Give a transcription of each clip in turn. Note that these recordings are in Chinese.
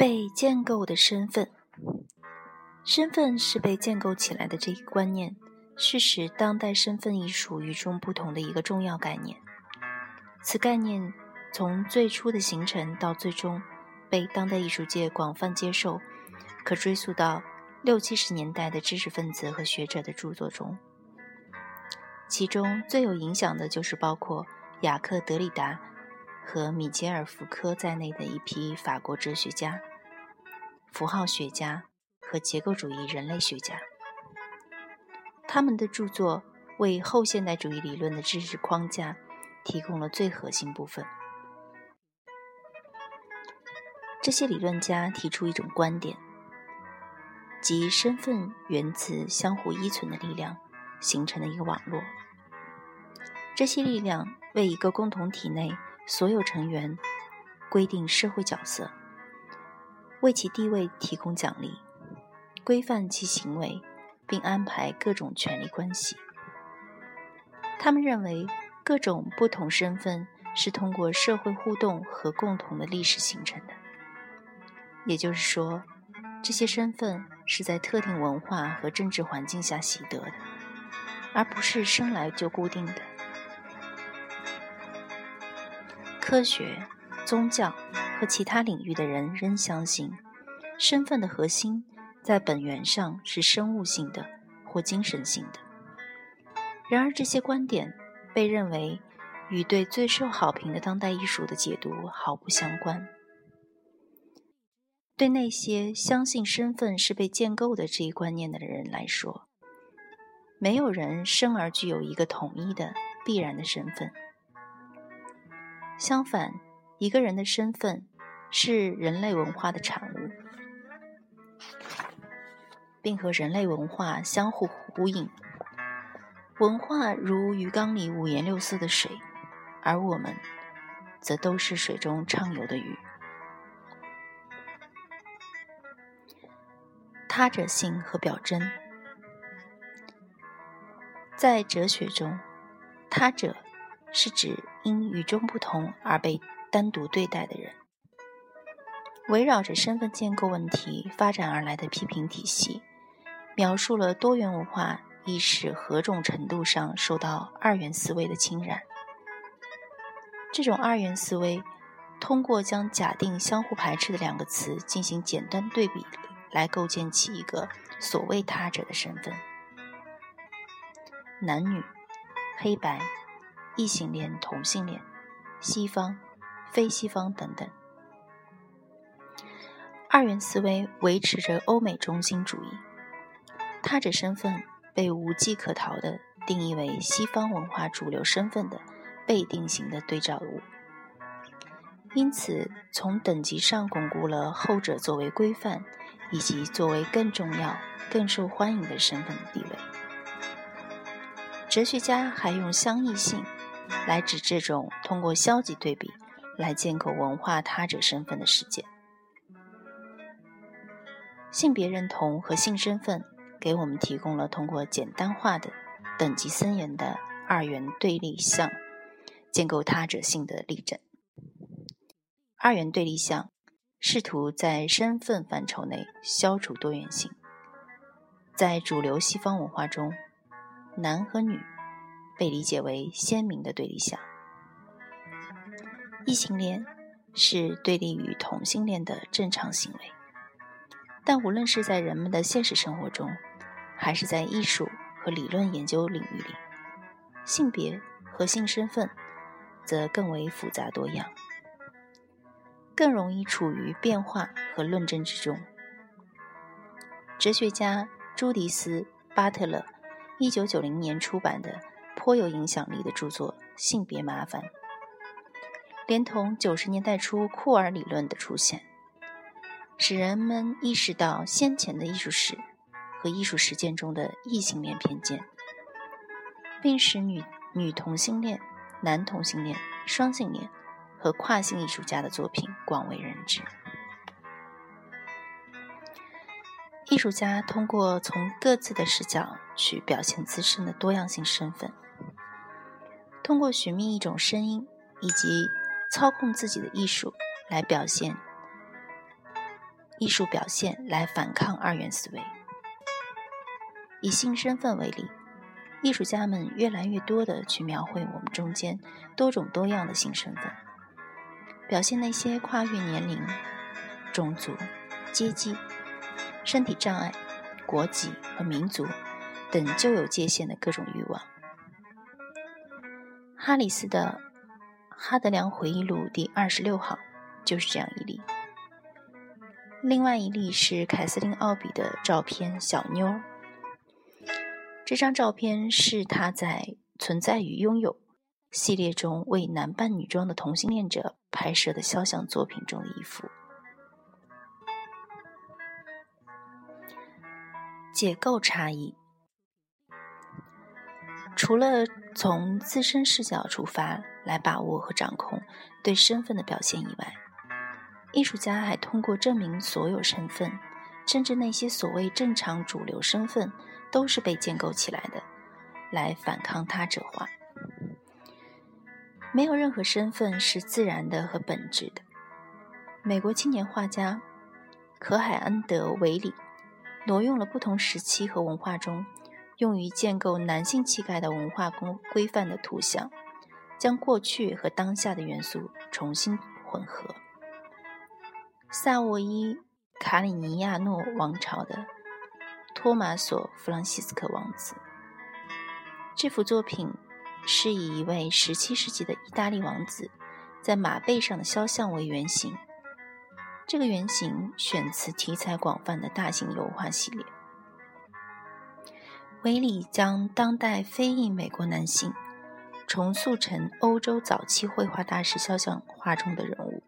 被建构的身份，身份是被建构起来的这一观念，是使当代身份艺术与众不同的一个重要概念。此概念从最初的形成到最终被当代艺术界广泛接受，可追溯到六七十年代的知识分子和学者的著作中。其中最有影响的就是包括雅克·德里达和米歇尔·福柯在内的一批法国哲学家、符号学家和结构主义人类学家。他们的著作为后现代主义理论的知识框架提供了最核心部分。这些理论家提出一种观点，即身份源自相互依存的力量形成的一个网络。这些力量为一个共同体内所有成员规定社会角色，为其地位提供奖励，规范其行为，并安排各种权利关系。他们认为，各种不同身份是通过社会互动和共同的历史形成的。也就是说，这些身份是在特定文化和政治环境下习得的，而不是生来就固定的。科学、宗教和其他领域的人仍相信，身份的核心在本源上是生物性的或精神性的。然而，这些观点被认为与对最受好评的当代艺术的解读毫不相关。对那些相信身份是被建构的这一观念的人来说，没有人生而具有一个统一的必然的身份。相反，一个人的身份是人类文化的产物，并和人类文化相互呼应。文化如鱼缸里五颜六色的水，而我们则都是水中畅游的鱼。他者性和表征，在哲学中，他者。是指因与众不同而被单独对待的人。围绕着身份建构问题发展而来的批评体系，描述了多元文化意识何种程度上受到二元思维的侵染。这种二元思维通过将假定相互排斥的两个词进行简单对比，来构建起一个所谓他者的身份：男女、黑白。异性恋、同性恋、西方、非西方等等，二元思维维持着欧美中心主义，他者身份被无计可逃地定义为西方文化主流身份的被定型的对照物，因此从等级上巩固了后者作为规范以及作为更重要、更受欢迎的身份的地位。哲学家还用相异性。来指这种通过消极对比来建构文化他者身份的事件。性别认同和性身份给我们提供了通过简单化的、等级森严的二元对立项建构他者性的例证。二元对立项试图在身份范畴内消除多元性。在主流西方文化中，男和女。被理解为鲜明的对立项，异性恋是对立于同性恋的正常行为。但无论是在人们的现实生活中，还是在艺术和理论研究领域里，性别和性身份则更为复杂多样，更容易处于变化和论证之中。哲学家朱迪斯·巴特勒一九九零年出版的。颇有影响力的著作《性别麻烦》，连同九十年代初库尔理论的出现，使人们意识到先前的艺术史和艺术实践中的异性恋偏见，并使女女同性恋、男同性恋、双性恋和跨性艺术家的作品广为人知。艺术家通过从各自的视角去表现自身的多样性身份。通过寻觅一种声音，以及操控自己的艺术来表现艺术表现来反抗二元思维。以性身份为例，艺术家们越来越多地去描绘我们中间多种多样的性身份，表现那些跨越年龄、种族、阶级、身体障碍、国籍和民族等旧有界限的各种欲望。哈里斯的《哈德良回忆录》第二十六行就是这样一例。另外一例是凯瑟琳·奥比的照片《小妞》。这张照片是他在《存在与拥有》系列中为男扮女装的同性恋者拍摄的肖像作品中的一幅。解构差异，除了从自身视角出发来把握和掌控对身份的表现以外，艺术家还通过证明所有身份，甚至那些所谓正常主流身份。都是被建构起来的，来反抗他者化。没有任何身份是自然的和本质的。美国青年画家可海恩德·维里挪用了不同时期和文化中用于建构男性气概的文化规规范的图像，将过去和当下的元素重新混合。萨沃伊卡里尼亚诺王朝的。托马索·弗朗西斯科王子。这幅作品是以一位17世纪的意大利王子在马背上的肖像为原型。这个原型选自题材广泛的大型油画系列。维里将当代非裔美国男性重塑成欧洲早期绘画大师肖像画中的人物。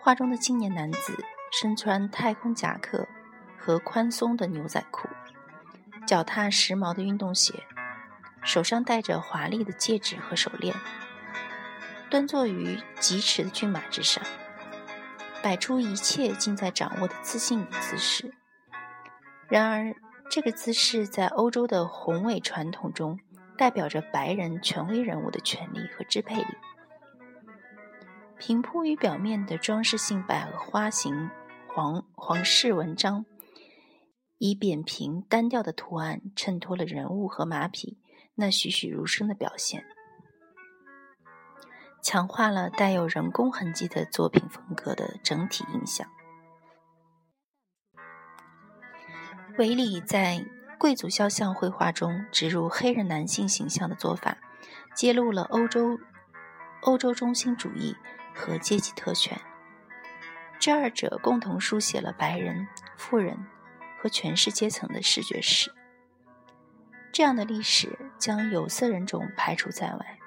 画中的青年男子身穿太空夹克。和宽松的牛仔裤，脚踏时髦的运动鞋，手上戴着华丽的戒指和手链，端坐于疾驰的骏马之上，摆出一切尽在掌握的自信的姿势。然而，这个姿势在欧洲的宏伟传统中，代表着白人权威人物的权力和支配力。平铺于表面的装饰性百合花形皇皇室纹章。以扁平单调的图案衬托了人物和马匹那栩栩如生的表现，强化了带有人工痕迹的作品风格的整体印象。维里在贵族肖像绘画中植入黑人男性形象的做法，揭露了欧洲欧洲中心主义和阶级特权，这二者共同书写了白人富人。和权势阶层的视觉史，这样的历史将有色人种排除在外。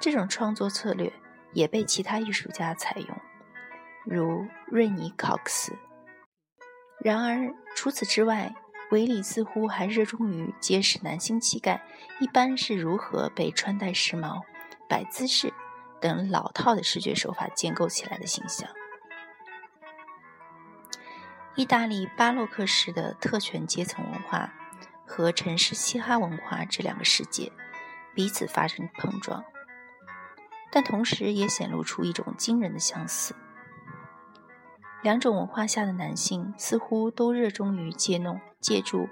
这种创作策略也被其他艺术家采用，如瑞尼·考克斯。然而，除此之外，维里似乎还热衷于揭示男性气概一般是如何被穿戴时髦、摆姿势等老套的视觉手法建构起来的形象。意大利巴洛克式的特权阶层文化和城市嘻哈文化这两个世界彼此发生碰撞，但同时也显露出一种惊人的相似。两种文化下的男性似乎都热衷于借弄、借助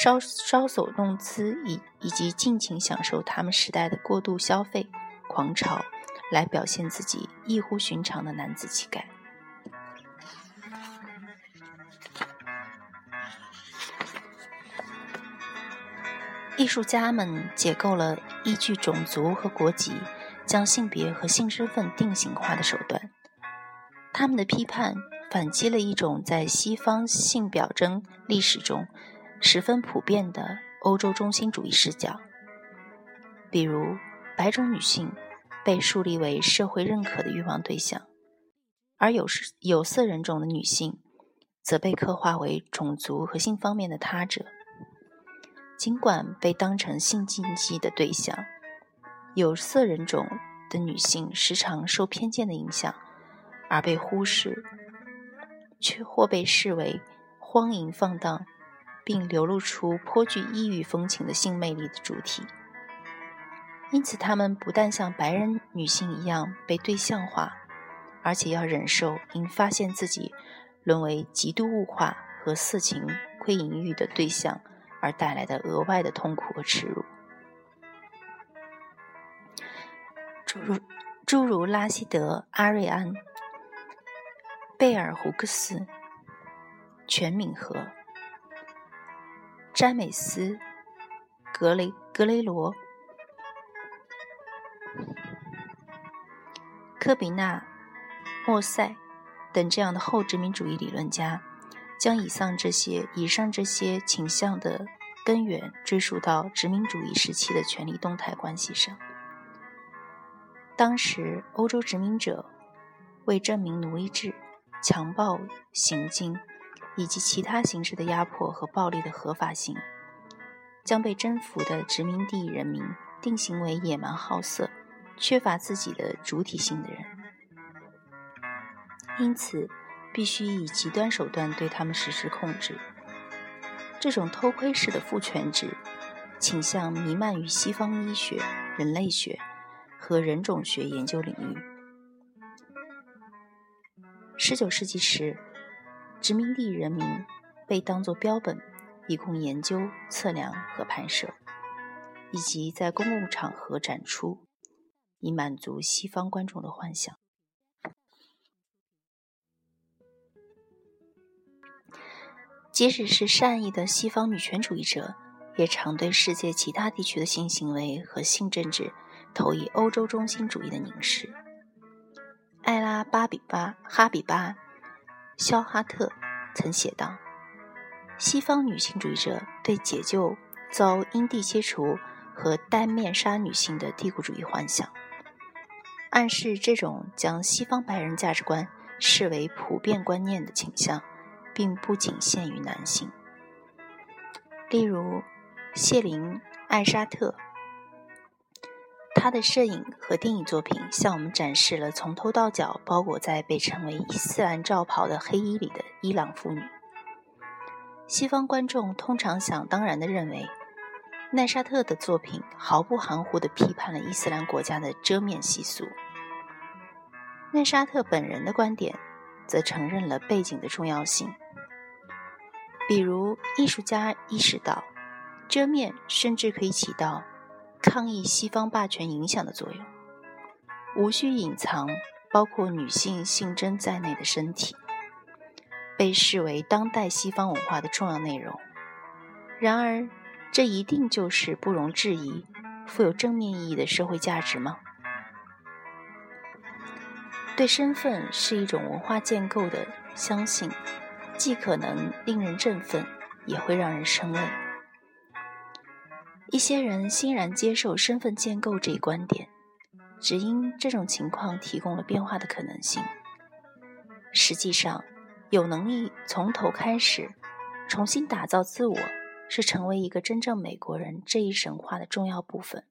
稍稍走动姿以以及尽情享受他们时代的过度消费狂潮，来表现自己异乎寻常的男子气概。艺术家们解构了依据种族和国籍将性别和性身份定型化的手段。他们的批判反击了一种在西方性表征历史中十分普遍的欧洲中心主义视角，比如白种女性被树立为社会认可的欲望对象，而有有色人种的女性则被刻画为种族和性方面的他者。尽管被当成性禁忌的对象，有色人种的女性时常受偏见的影响而被忽视，却或被视为荒淫放荡，并流露出颇具异域风情的性魅力的主体。因此，她们不但像白人女性一样被对象化，而且要忍受因发现自己沦为极度物化和色情窥淫欲的对象而带来的额外的痛苦和耻辱。诸如诸如拉希德·阿瑞安、贝尔胡克斯、全敏和、詹美斯·格雷格雷罗、科比纳、莫塞等这样的后殖民主义理论家，将以上这些以上这些倾向的根源追溯到殖民主义时期的权力动态关系上。当时，欧洲殖民者为证明奴隶制、强暴行径以及其他形式的压迫和暴力的合法性，将被征服的殖民地人民定性为野蛮好色、缺乏自己的主体性的人，因此必须以极端手段对他们实施控制。这种偷窥式的父权制倾向弥漫于西方医学、人类学。和人种学研究领域。十九世纪时，殖民地人民被当作标本，以供研究、测量和拍摄，以及在公共场合展出，以满足西方观众的幻想。即使是善意的西方女权主义者，也常对世界其他地区的性行为和性政治。投以欧洲中心主义的凝视。艾拉·巴比巴哈比巴·肖哈特曾写道：“西方女性主义者对解救遭因地切除和单面杀女性的帝国主义幻想，暗示这种将西方白人价值观视为普遍观念的倾向，并不仅限于男性。例如，谢林·艾沙特。”他的摄影和电影作品向我们展示了从头到脚包裹在被称为伊斯兰罩袍的黑衣里的伊朗妇女。西方观众通常想当然地认为，奈沙特的作品毫不含糊地批判了伊斯兰国家的遮面习俗。奈沙特本人的观点则承认了背景的重要性，比如艺术家意识到，遮面甚至可以起到。抗议西方霸权影响的作用，无需隐藏包括女性性征在内的身体，被视为当代西方文化的重要内容。然而，这一定就是不容置疑、富有正面意义的社会价值吗？对身份是一种文化建构的相信，既可能令人振奋，也会让人生畏。一些人欣然接受身份建构这一观点，只因这种情况提供了变化的可能性。实际上，有能力从头开始重新打造自我，是成为一个真正美国人这一神话的重要部分。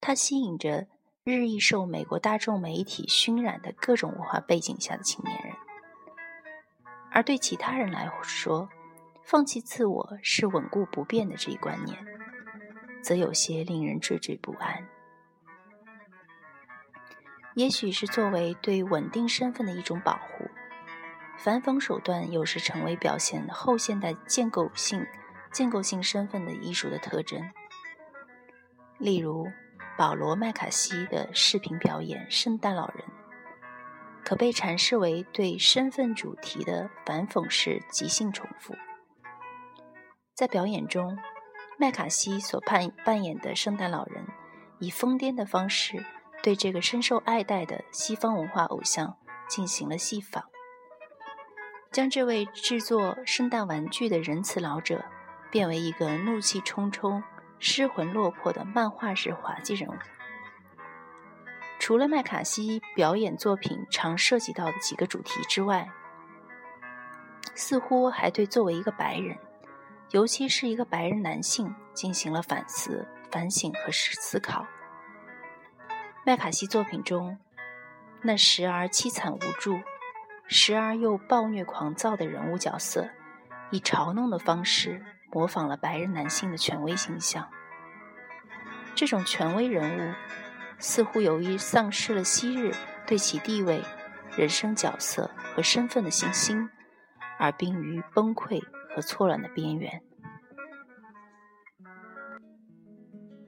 它吸引着日益受美国大众媒体熏染的各种文化背景下的青年人，而对其他人来说，放弃自我是稳固不变的这一观念。则有些令人惴惴不安。也许是作为对稳定身份的一种保护，反讽手段有时成为表现后现代建构性、建构性身份的艺术的特征。例如，保罗·麦卡锡的视频表演《圣诞老人》，可被阐释为对身份主题的反讽式即兴重复。在表演中。麦卡锡所扮扮演的圣诞老人，以疯癫的方式对这个深受爱戴的西方文化偶像进行了戏仿，将这位制作圣诞玩具的仁慈老者变为一个怒气冲冲、失魂落魄的漫画式滑稽人物。除了麦卡锡表演作品常涉及到的几个主题之外，似乎还对作为一个白人。尤其是一个白人男性进行了反思、反省和思考。麦卡锡作品中那时而凄惨无助、时而又暴虐狂躁的人物角色，以嘲弄的方式模仿了白人男性的权威形象。这种权威人物似乎由于丧失了昔日对其地位人生角色和身份的信心，而濒于崩溃和错乱的边缘。